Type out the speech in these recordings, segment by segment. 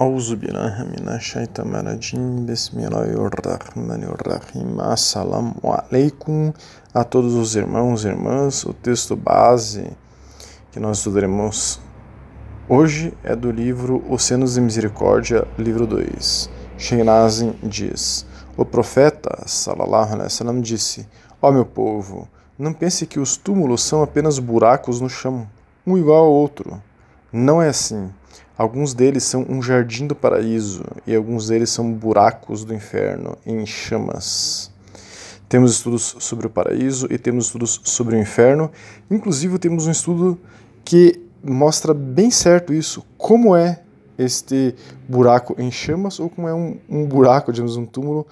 Auzu billahi minashaitanirajim. Bismillahirrahmanirrahim. Assalamu alaikum a todos os irmãos e irmãs. O texto base que nós estudaremos hoje é do livro Os Senos de Misericórdia, livro 2. Sheinazim diz: O profeta sallallahu alaihi wasallam disse: Ó oh, meu povo, não pense que os túmulos são apenas buracos no chão, um igual ao outro. Não é assim. Alguns deles são um jardim do paraíso e alguns deles são buracos do inferno em chamas. Temos estudos sobre o paraíso e temos estudos sobre o inferno. Inclusive, temos um estudo que mostra bem certo isso, como é este buraco em chamas ou como é um, um buraco, digamos, um túmulo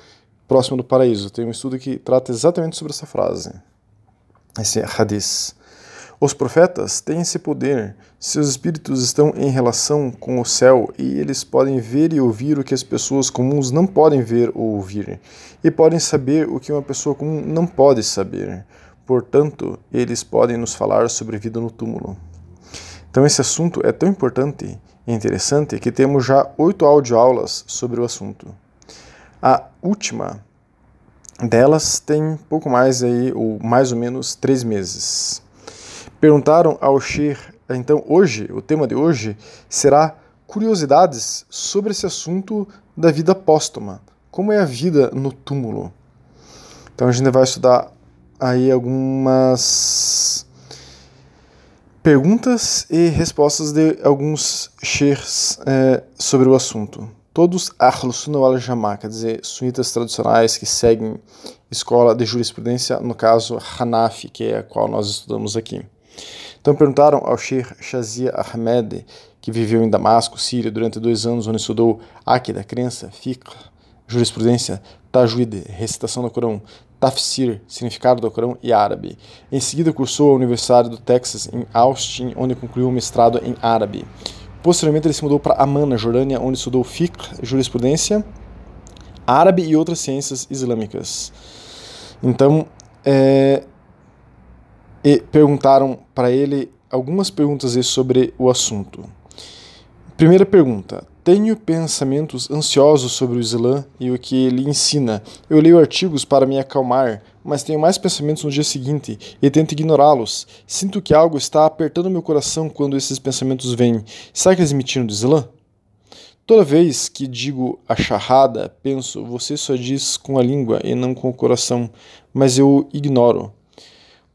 próximo do paraíso. Tem um estudo que trata exatamente sobre essa frase, esse hadith. Os profetas têm esse poder. Seus espíritos estão em relação com o céu e eles podem ver e ouvir o que as pessoas comuns não podem ver ou ouvir, e podem saber o que uma pessoa comum não pode saber. Portanto, eles podem nos falar sobre vida no túmulo. Então, esse assunto é tão importante e interessante que temos já oito audioaulas sobre o assunto. A última delas tem pouco mais aí, ou mais ou menos três meses. Perguntaram ao Shir, então hoje, o tema de hoje será curiosidades sobre esse assunto da vida póstuma. Como é a vida no túmulo? Então a gente vai estudar aí algumas perguntas e respostas de alguns sheikhs é, sobre o assunto. Todos Ahlus Sunnah wal Jamaa, quer dizer, sunitas tradicionais que seguem escola de jurisprudência, no caso Hanafi, que é a qual nós estudamos aqui. Então perguntaram ao Sheikh Shazia Ahmed, que viveu em Damasco, Síria, durante dois anos, onde estudou Akida, crença, fiqh, jurisprudência, tajwid, recitação do Corão, tafsir, significado do Corão e árabe. Em seguida cursou a Universidade do Texas, em Austin, onde concluiu o mestrado em árabe. Posteriormente ele se mudou para Amman, na Jordânia, onde estudou fiqh, jurisprudência, árabe e outras ciências islâmicas. Então, é, e perguntaram para ele algumas perguntas sobre o assunto. Primeira pergunta: Tenho pensamentos ansiosos sobre o Islã e o que ele ensina. Eu leio artigos para me acalmar, mas tenho mais pensamentos no dia seguinte e tento ignorá-los. Sinto que algo está apertando meu coração quando esses pensamentos vêm. Será que eles me tiram do Islã? Toda vez que digo a charrada, penso, você só diz com a língua e não com o coração, mas eu ignoro.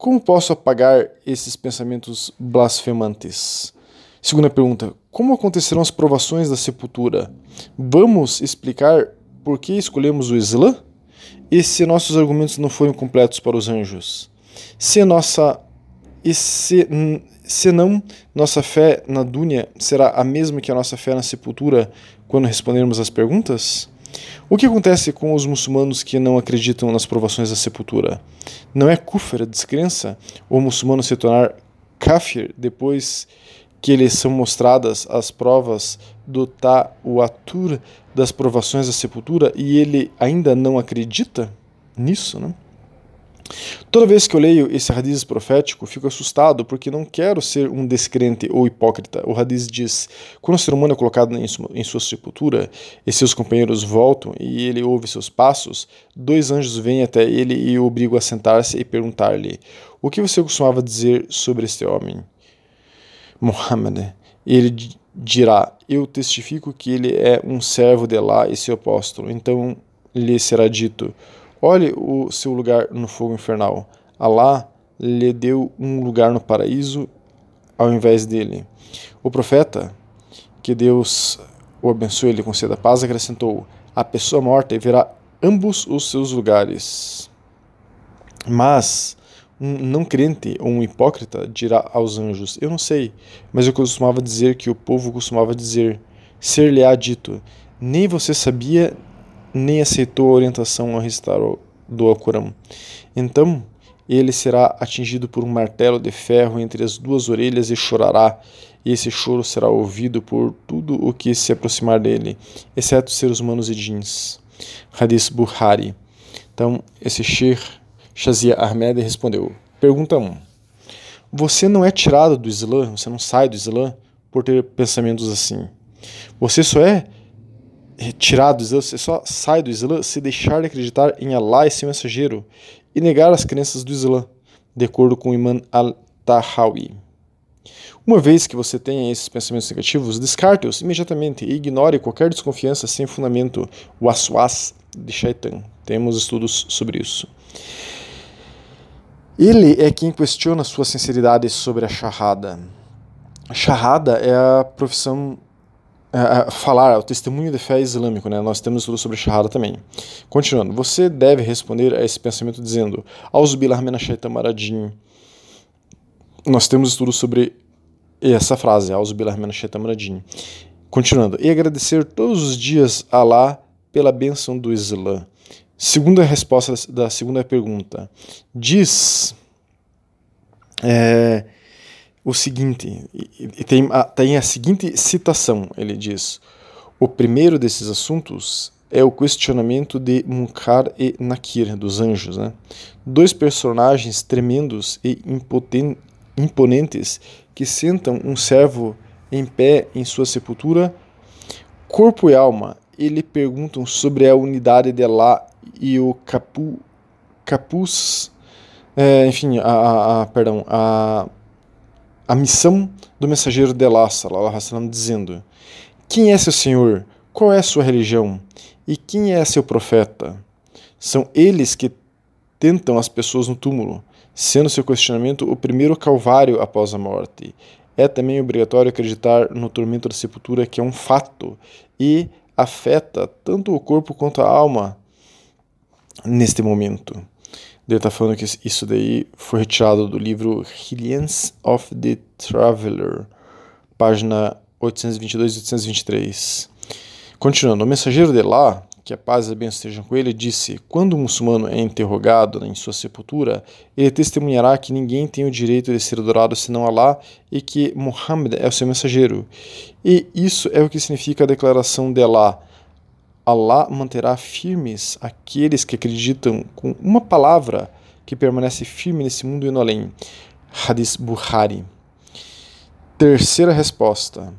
Como posso apagar esses pensamentos blasfemantes? Segunda pergunta: Como acontecerão as provações da sepultura? Vamos explicar por que escolhemos o Islã? E se nossos argumentos não forem completos para os anjos? Se nossa e se, se não, nossa fé na Dúnia será a mesma que a nossa fé na sepultura quando respondermos as perguntas? O que acontece com os muçulmanos que não acreditam nas provações da sepultura? Não é kufr, descrença, o muçulmano se tornar kafir depois que lhe são mostradas as provas do ta'watur das provações da sepultura e ele ainda não acredita nisso, né? Toda vez que eu leio esse radiz profético, fico assustado porque não quero ser um descrente ou hipócrita. O radiz diz: quando o ser humano é colocado em sua sepultura e seus companheiros voltam e ele ouve seus passos, dois anjos vêm até ele e o obrigam a sentar-se e perguntar-lhe: O que você costumava dizer sobre este homem? Muhammad. Ele dirá: Eu testifico que ele é um servo de Allah e seu apóstolo. Então lhe será dito: Olhe o seu lugar no fogo infernal. Alá lhe deu um lugar no paraíso ao invés dele. O profeta, que Deus o abençoe e lhe conceda paz, acrescentou: A pessoa morta verá ambos os seus lugares. Mas um não crente ou um hipócrita dirá aos anjos: Eu não sei, mas eu costumava dizer que o povo costumava dizer: Ser-lhe-á dito: Nem você sabia, nem aceitou a orientação a recitar do Alcorão. Então ele será atingido por um martelo de ferro entre as duas orelhas e chorará, e esse choro será ouvido por tudo o que se aproximar dele, exceto seres humanos e jeans. Hadith Buhari. Então, esse Sheikh Shazia Ahmed respondeu: Pergunta 1. Você não é tirado do Islã, você não sai do Islã por ter pensamentos assim. Você só é retirado do Islã, você só sai do Islã se deixar de acreditar em Allah e seu mensageiro e negar as crenças do Islã, de acordo com Imam al-Tahawi. Uma vez que você tenha esses pensamentos negativos, descarte-os imediatamente e ignore qualquer desconfiança sem fundamento, waswas de Shaitan. Temos estudos sobre isso. Ele é quem questiona sua sinceridade sobre a Shahada. A Shahada é a profissão é, falar, o testemunho de fé islâmico, né? Nós temos tudo sobre Shahada também. Continuando, você deve responder a esse pensamento dizendo: Auzubillah minashaitan maradim. Nós temos estudo sobre essa frase, Auzubillah minashaitan maradim. Continuando, e agradecer todos os dias a Allah pela bênção do Islã. Segunda resposta da segunda pergunta. Diz. É, o seguinte, e tem a, tem a seguinte citação, ele diz: O primeiro desses assuntos é o questionamento de Munkar e Nakir, dos anjos, né? Dois personagens tremendos e imponentes que sentam um servo em pé em sua sepultura, corpo e alma, e lhe perguntam sobre a unidade de Allah e o capu, capuz, é, enfim, a, a, perdão, a a missão do mensageiro de Allah, dizendo: Quem é seu Senhor? Qual é sua religião? E quem é seu profeta? São eles que tentam as pessoas no túmulo, sendo seu questionamento o primeiro calvário após a morte. É também obrigatório acreditar no tormento da sepultura, que é um fato e afeta tanto o corpo quanto a alma neste momento. Ele está falando que isso daí foi retirado do livro Hillians of the Traveler, página 822 e 823. Continuando, o mensageiro de lá, que a paz e a bênção estejam com ele, disse: Quando um muçulmano é interrogado em sua sepultura, ele testemunhará que ninguém tem o direito de ser adorado senão Allah e que Muhammad é o seu mensageiro. E isso é o que significa a declaração de Allah Allah manterá firmes aqueles que acreditam com uma palavra que permanece firme nesse mundo e no além. Hadith Bukhari. Terceira resposta.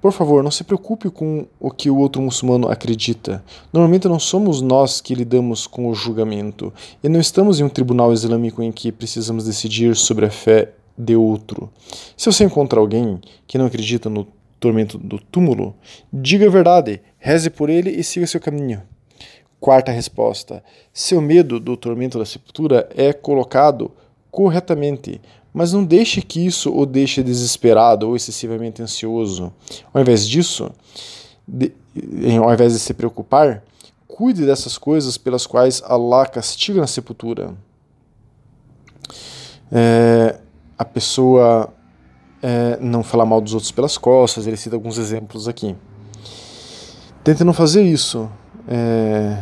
Por favor, não se preocupe com o que o outro muçulmano acredita. Normalmente não somos nós que lidamos com o julgamento, e não estamos em um tribunal islâmico em que precisamos decidir sobre a fé de outro. Se você encontra alguém que não acredita no tormento do túmulo, diga a verdade, reze por ele e siga seu caminho. Quarta resposta: seu medo do tormento da sepultura é colocado corretamente, mas não deixe que isso o deixe desesperado ou excessivamente ansioso. Ao invés disso, de, ao invés de se preocupar, cuide dessas coisas pelas quais Allah castiga na sepultura. É, a pessoa é, não falar mal dos outros pelas costas, ele cita alguns exemplos aqui. Tente não fazer isso é,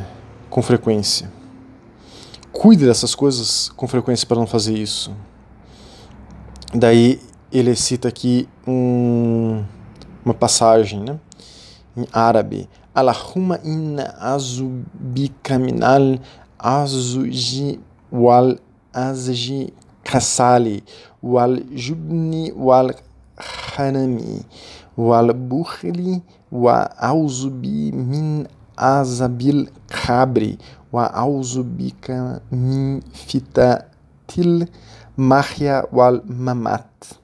com frequência. Cuide dessas coisas com frequência para não fazer isso. Daí ele cita aqui um, uma passagem né, em árabe. Allahumma inna azubika minal azuji wal azji Khassali, o Al-Jubni, o Al-Hanami, o Al-Bukhli, o Auzubi min Azabil Khabri, o Auzubika min Fitatil Mahya wal Mamat,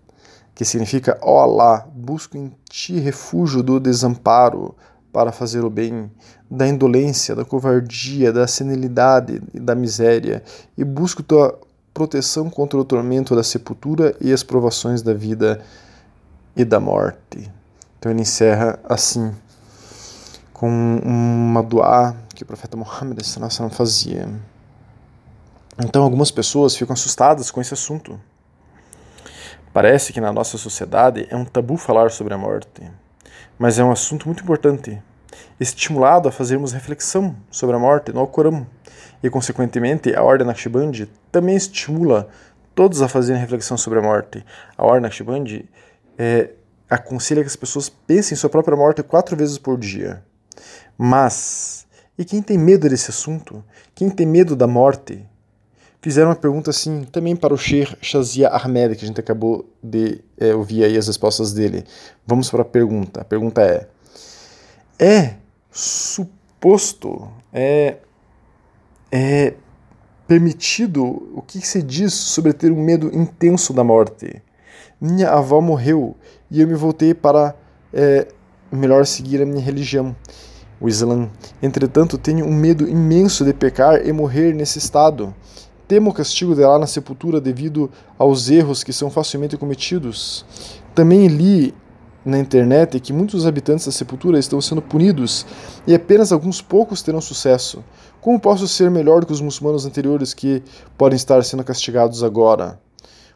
que significa: Ó oh Allah, busco em ti refúgio do desamparo para fazer o bem, da indolência, da covardia, da senilidade e da miséria, e busco tua proteção contra o tormento da sepultura e as provações da vida e da morte. Então ele encerra assim, com uma dua que o profeta Muhammad fazia. Então algumas pessoas ficam assustadas com esse assunto. Parece que na nossa sociedade é um tabu falar sobre a morte, mas é um assunto muito importante, estimulado a fazermos reflexão sobre a morte no Alcorão e, consequentemente, a Ordem Naqshbandi também estimula todos a fazerem reflexão sobre a morte. A Ordem Naqshbandi é, aconselha que as pessoas pensem em sua própria morte quatro vezes por dia. Mas, e quem tem medo desse assunto? Quem tem medo da morte? Fizeram uma pergunta assim também para o Sheikh Shazia Ahmed, que a gente acabou de é, ouvir aí as respostas dele. Vamos para a pergunta. A pergunta é: É su posto, é, é permitido o que se diz sobre ter um medo intenso da morte. Minha avó morreu e eu me voltei para é, melhor seguir a minha religião, o Islã. Entretanto, tenho um medo imenso de pecar e morrer nesse estado. Temo o castigo dela na sepultura devido aos erros que são facilmente cometidos. Também li na internet que muitos habitantes da sepultura estão sendo punidos e apenas alguns poucos terão sucesso. Como posso ser melhor que os muçulmanos anteriores que podem estar sendo castigados agora?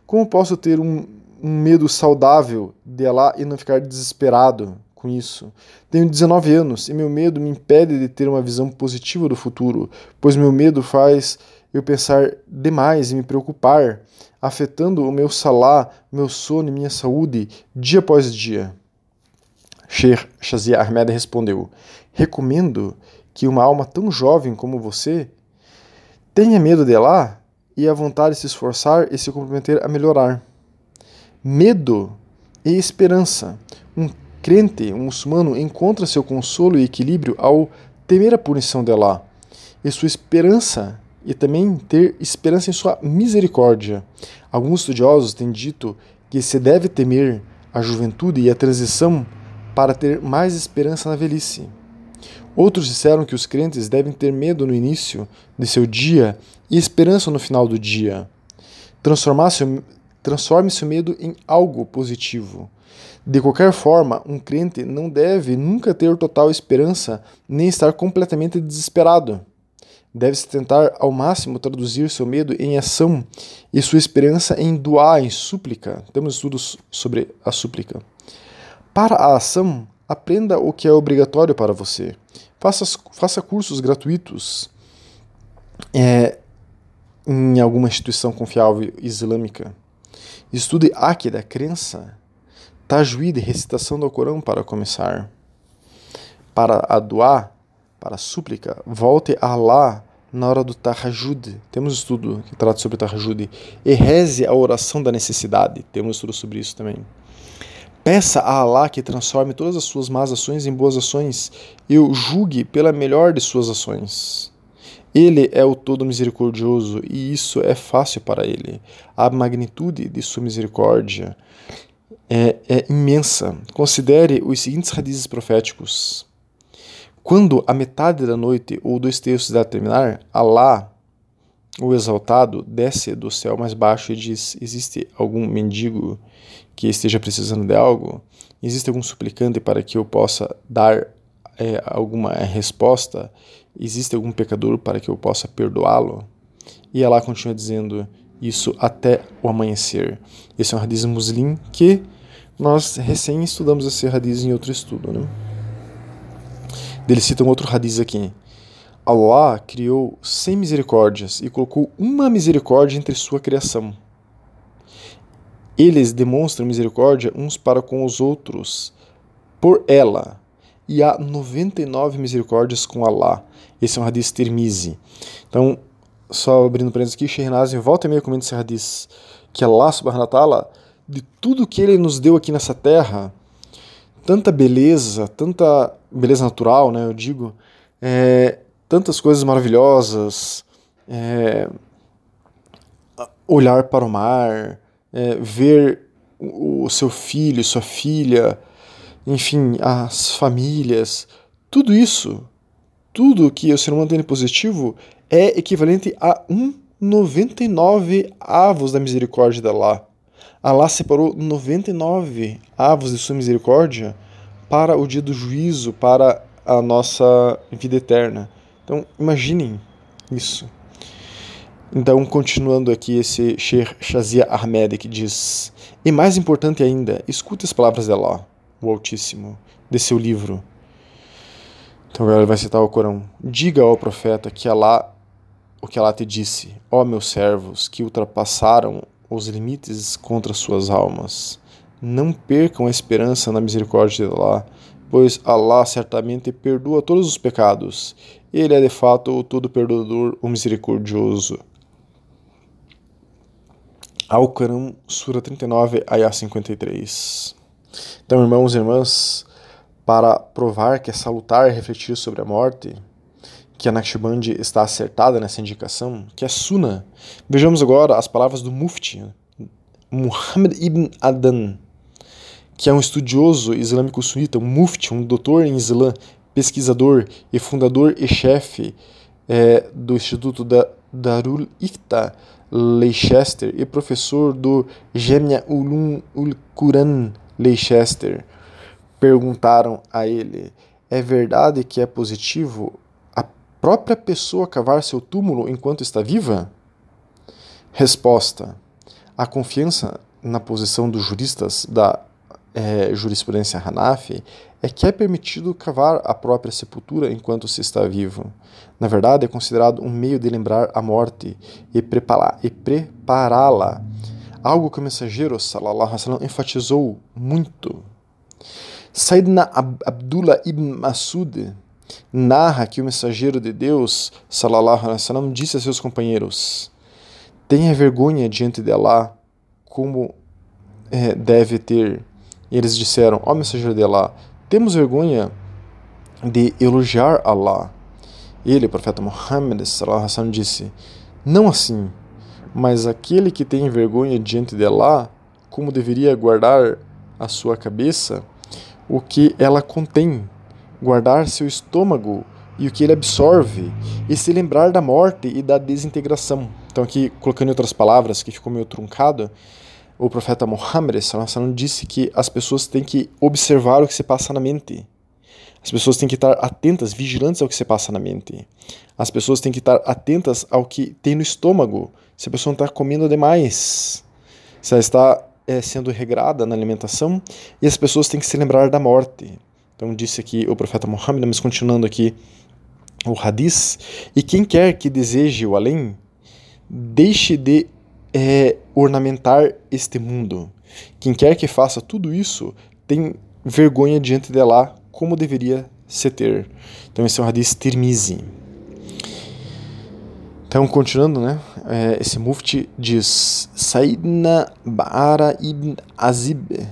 Como posso ter um, um medo saudável de Allah e não ficar desesperado com isso? Tenho 19 anos e meu medo me impede de ter uma visão positiva do futuro, pois meu medo faz eu pensar demais e me preocupar, afetando o meu salá, meu sono e minha saúde dia após dia. Sheikh Shazia Ahmed respondeu: Recomendo que uma alma tão jovem como você tenha medo de lá e a vontade de se esforçar e se comprometer a melhorar. Medo e esperança. Um crente, um muçulmano, encontra seu consolo e equilíbrio ao temer a punição de Allah e sua esperança e também ter esperança em sua misericórdia. Alguns estudiosos têm dito que se deve temer a juventude e a transição para ter mais esperança na velhice. Outros disseram que os crentes devem ter medo no início de seu dia e esperança no final do dia. Transforme seu medo em algo positivo. De qualquer forma, um crente não deve nunca ter total esperança nem estar completamente desesperado. Deve-se tentar ao máximo traduzir seu medo em ação e sua esperança em doar, em súplica. Temos estudos sobre a súplica. Para a ação, aprenda o que é obrigatório para você. Faça, faça cursos gratuitos é, em alguma instituição confiável islâmica. Estude Akida, crença, Tajwid, recitação do Corão para começar. Para a para súplica, volte a Allah na hora do Tahajjud. Temos estudo que trata sobre Tahajjud. E reze a oração da necessidade. Temos estudo sobre isso também. Peça a Allah que transforme todas as suas más ações em boas ações e o julgue pela melhor de suas ações. Ele é o todo misericordioso e isso é fácil para ele. A magnitude de sua misericórdia é, é imensa. Considere os seguintes radizes proféticos. Quando a metade da noite ou dois terços da terminar, Alá, o exaltado, desce do céu mais baixo e diz: Existe algum mendigo que esteja precisando de algo? Existe algum suplicante para que eu possa dar é, alguma resposta? Existe algum pecador para que eu possa perdoá-lo? E Alá continua dizendo isso até o amanhecer. Esse é um hadith muslim que nós recém estudamos esse hadith em outro estudo, né? Ele cita um outro radiz aqui. Allah criou cem misericórdias e colocou uma misericórdia entre sua criação. Eles demonstram misericórdia uns para com os outros por ela. E há 99 misericórdias com Allah. Esse é um hadith termizi. Então, só abrindo parênteses aqui, Shehnazim volta e meia comenta esse hadith que Allah subhanahu wa ta'ala, de tudo que ele nos deu aqui nessa terra, tanta beleza, tanta beleza natural, né, eu digo, é, tantas coisas maravilhosas, é, olhar para o mar, é, ver o seu filho, sua filha, enfim, as famílias, tudo isso, tudo que o ser humano tem de positivo é equivalente a um 99 avos da misericórdia de Allah. Allah separou 99 avos de sua misericórdia para o dia do juízo, para a nossa vida eterna. Então, imaginem isso. Então, continuando aqui, esse Sheikh Shazia Ahmed que diz: E mais importante ainda, escute as palavras de Allah, o Altíssimo, de seu livro. Então, agora ele vai citar o Corão: Diga ao profeta que Allah, o que Allah te disse, ó meus servos, que ultrapassaram os limites contra suas almas. Não percam a esperança na misericórdia de Allah, pois Allah certamente perdoa todos os pecados. Ele é de fato o todo-perdoador, o misericordioso. Al-Quran, Sura 39, Ayah 53. Então, irmãos e irmãs, para provar que é salutar refletir sobre a morte, que a Naqshband está acertada nessa indicação, que é Sunna. Vejamos agora as palavras do Mufti, Muhammad ibn Adan, que é um estudioso islâmico sunita, um Mufti, um doutor em Islã, pesquisador e fundador e chefe é, do Instituto da Darul Ifta Leicester e professor do Jamia Quran Leicester. Perguntaram a ele: é verdade que é positivo a própria pessoa cavar seu túmulo enquanto está viva? Resposta: a confiança na posição dos juristas da é, jurisprudência Hanafi é que é permitido cavar a própria sepultura enquanto se está vivo. Na verdade, é considerado um meio de lembrar a morte e prepará-la. Algo que o mensageiro sallallahu alaihi enfatizou muito. Sayyidina Abdullah ibn Masud narra que o mensageiro de Deus sallallahu alaihi disse a seus companheiros: Tenha vergonha diante de Allah como é, deve ter. E eles disseram: Ó oh, mensageiro de Allah, temos vergonha de elogiar Allah. Ele, o profeta Muhammad, disse: Não assim, mas aquele que tem vergonha diante de Allah, como deveria guardar a sua cabeça, o que ela contém, guardar seu estômago e o que ele absorve, e se lembrar da morte e da desintegração. Então, aqui, colocando em outras palavras, que ficou meio truncado, o profeta Muhammad disse que as pessoas têm que observar o que se passa na mente. As pessoas têm que estar atentas, vigilantes ao que se passa na mente. As pessoas têm que estar atentas ao que tem no estômago. Se a pessoa não está comendo demais, se ela está é, sendo regrada na alimentação, e as pessoas têm que se lembrar da morte. Então disse aqui o profeta Muhammad, mas continuando aqui o hadith, e quem quer que deseje o além, deixe de é, ornamentar este mundo. Quem quer que faça tudo isso tem vergonha diante de Allah como deveria se ter. Então esse é o hadith Tirmizi. Então, continuando, né? É, esse mufti diz: Saidna Ba'ara ibn Azib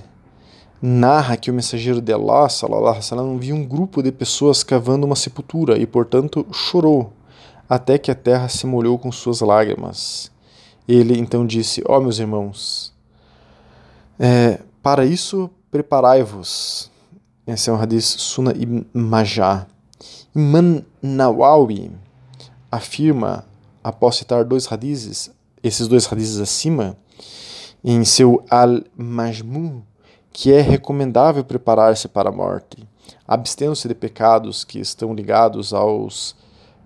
narra que o mensageiro de Allah, sallallahu alaihi wasallam, viu um grupo de pessoas cavando uma sepultura e, portanto, chorou até que a terra se molhou com suas lágrimas. Ele então disse: Ó oh, meus irmãos, é, para isso preparai-vos. Esse é um hadith Sunnah ibn Majah. Imam Nawawi afirma, após citar dois hadiths, esses dois hadiths acima, em seu Al-Majmu, que é recomendável preparar-se para a morte, abstendo-se de pecados que estão ligados aos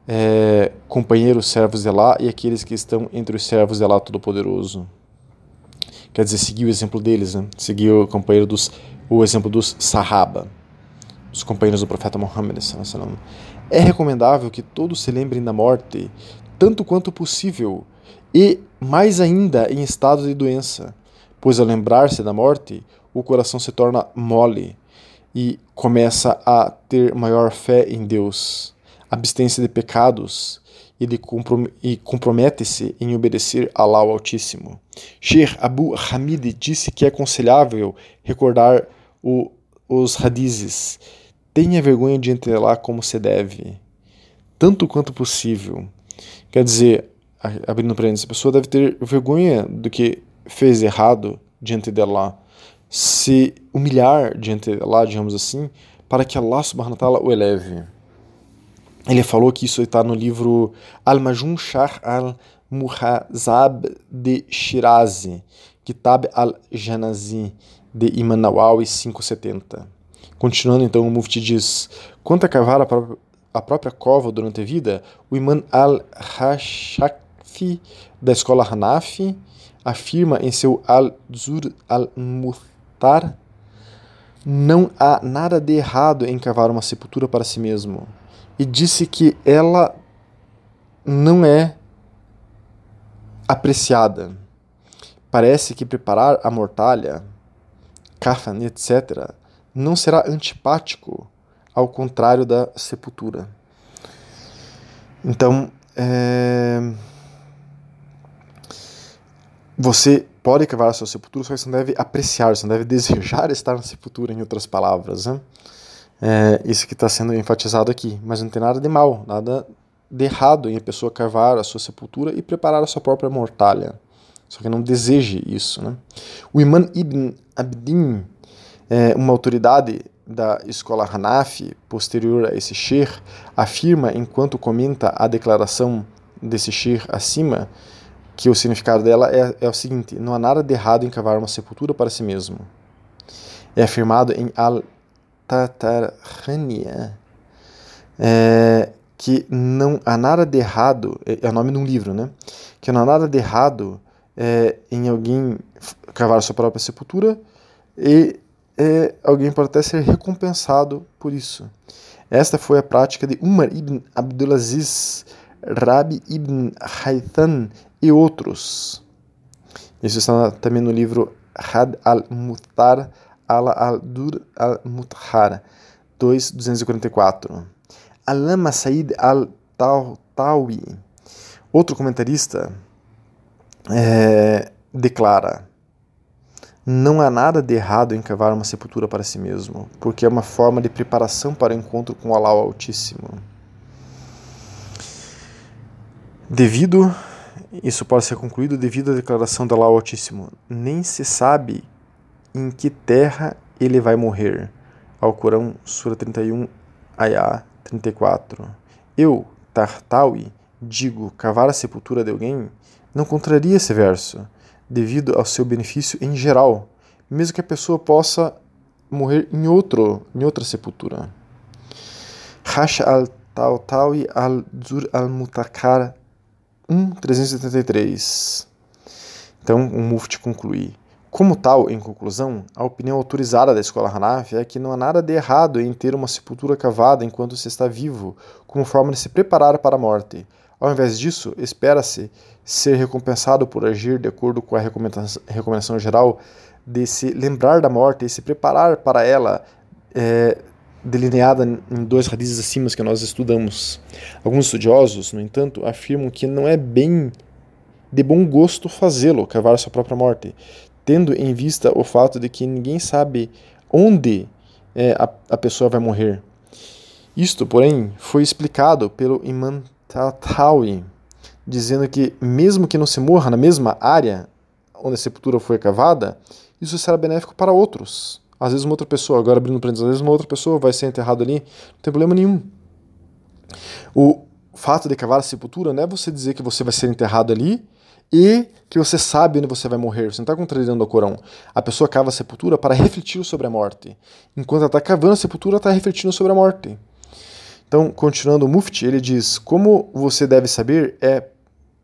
é, companheiros servos de lá e aqueles que estão entre os servos de lá Todo-Poderoso. Quer dizer, seguir o exemplo deles, né? seguir o companheiro dos o exemplo dos Sahaba, os companheiros do profeta Muhammad. É recomendável que todos se lembrem da morte, tanto quanto possível, e mais ainda em estado de doença, pois ao lembrar-se da morte, o coração se torna mole e começa a ter maior fé em Deus, abstência de pecados e, compromete-se em obedecer a Allah Altíssimo. Sheikh Abu Hamid disse que é aconselhável recordar o, os hadizes. Tenha vergonha de entrar como se deve, tanto quanto possível. Quer dizer, abrindo parênteses, a pessoa deve ter vergonha do que fez errado diante de Allah, se humilhar diante de Allah, digamos assim, para que Allah subhanahu wa ta'ala o eleve. Ele falou que isso está no livro Al-Majun Shah al-Muhazab de Shirazi, Kitab al-Janazi, de Imam Nawawi 570. Continuando então, o Mufti diz: quanto a cavar a própria, a própria cova durante a vida, o Imam al-Hashafi da escola Hanafi afirma em seu Al-Zur al-Muhtar não há nada de errado em cavar uma sepultura para si mesmo. E disse que ela não é apreciada. Parece que preparar a mortalha kafan, etc., não será antipático, ao contrário da sepultura. Então, é... você pode cavar a sua sepultura, só que você não deve apreciar, você não deve desejar estar na sepultura, em outras palavras. Né? É isso que está sendo enfatizado aqui, mas não tem nada de mal, nada de errado em a pessoa cavar a sua sepultura e preparar a sua própria mortalha. Só que não deseje isso. Né? O Imam Ibn Abdin, é, uma autoridade da escola Hanafi, posterior a esse Sheikh, afirma, enquanto comenta a declaração desse Sheikh acima, que o significado dela é, é o seguinte: não há nada de errado em cavar uma sepultura para si mesmo. É afirmado em Al-Tatarhania é, que não há nada de errado, é, é o nome de um livro, né? Que não há nada de errado é, em alguém cavar sua própria sepultura e é, alguém pode até ser recompensado por isso. Esta foi a prática de Umar ibn Abdulaziz, Rabi ibn Haytham e outros. Isso está também no livro Had al-Mutar al-Dur al-Muthar, 244. Alama Said al-Tawi, outro comentarista, é, declara: Não há nada de errado em cavar uma sepultura para si mesmo, porque é uma forma de preparação para o encontro com Allah Altíssimo. Devido, isso pode ser concluído devido à declaração de Allah Altíssimo, nem se sabe em que terra ele vai morrer. Ao Corão, Sura 31, Ayah 34. Eu, Tartawi, digo cavar a sepultura de alguém, não contraria esse verso, devido ao seu benefício em geral, mesmo que a pessoa possa morrer em outro, em outra sepultura. Hash al-Tautawi al-Zur al-Mutakar 1.373. Então, o Mufti conclui. Como tal, em conclusão, a opinião autorizada da escola Hanafi é que não há nada de errado em ter uma sepultura cavada enquanto se está vivo, como forma de se preparar para a morte. Ao invés disso, espera-se ser recompensado por agir de acordo com a recomendação geral de se lembrar da morte e se preparar para ela, é, delineada em dois radizes acima que nós estudamos. Alguns estudiosos, no entanto, afirmam que não é bem de bom gosto fazê-lo, cavar sua própria morte, tendo em vista o fato de que ninguém sabe onde é, a, a pessoa vai morrer. Isto, porém, foi explicado pelo Imam Tatawi, dizendo que, mesmo que não se morra na mesma área onde a sepultura foi cavada, isso será benéfico para outros. Às vezes, uma outra pessoa, agora abrindo parênteses, às vezes uma outra pessoa vai ser enterrada ali, não tem problema nenhum. O fato de cavar a sepultura não é você dizer que você vai ser enterrado ali e que você sabe onde você vai morrer. Você não está contrariando o Corão. A pessoa cava a sepultura para refletir sobre a morte. Enquanto ela está cavando a sepultura, está refletindo sobre a morte. Então, continuando o Mufti, ele diz: Como você deve saber, é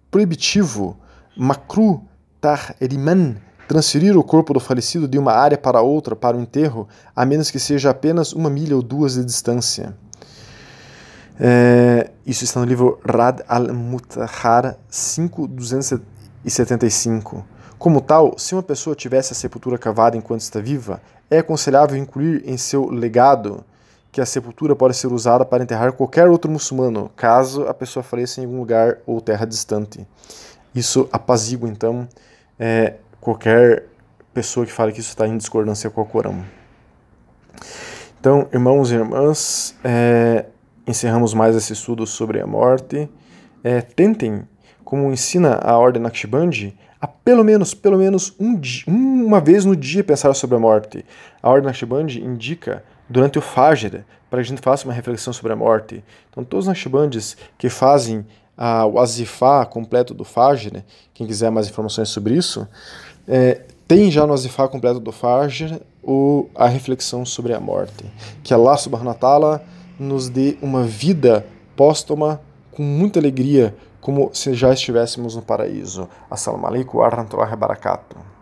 proibitivo, makru tahriman, transferir o corpo do falecido de uma área para outra para o enterro, a menos que seja apenas uma milha ou duas de distância. É, isso está no livro Rad al-Mutahar 5275. Como tal, se uma pessoa tivesse a sepultura cavada enquanto está viva, é aconselhável incluir em seu legado que a sepultura pode ser usada para enterrar qualquer outro muçulmano, caso a pessoa faleça em algum lugar ou terra distante. Isso apazigua, então, é, qualquer pessoa que fale que isso está em discordância com o Corão. Então, irmãos e irmãs, é, encerramos mais esse estudo sobre a morte. É, tentem, como ensina a Ordem Naqshbandi, a pelo menos, pelo menos um uma vez no dia pensar sobre a morte. A Ordem Naqshbandi indica durante o Fajr para que a gente faça uma reflexão sobre a morte. Então, todos os Naqshbandis que fazem a, o Azifá completo do Fajr, quem quiser mais informações sobre isso, é, tem já no Azifá completo do Fajr o, a reflexão sobre a morte. Que Allah subhanahu wa ta'ala nos dê uma vida póstuma com muita alegria, como se já estivéssemos no paraíso. Assalamu alaikum wa rahmatullahi wa barakatuh.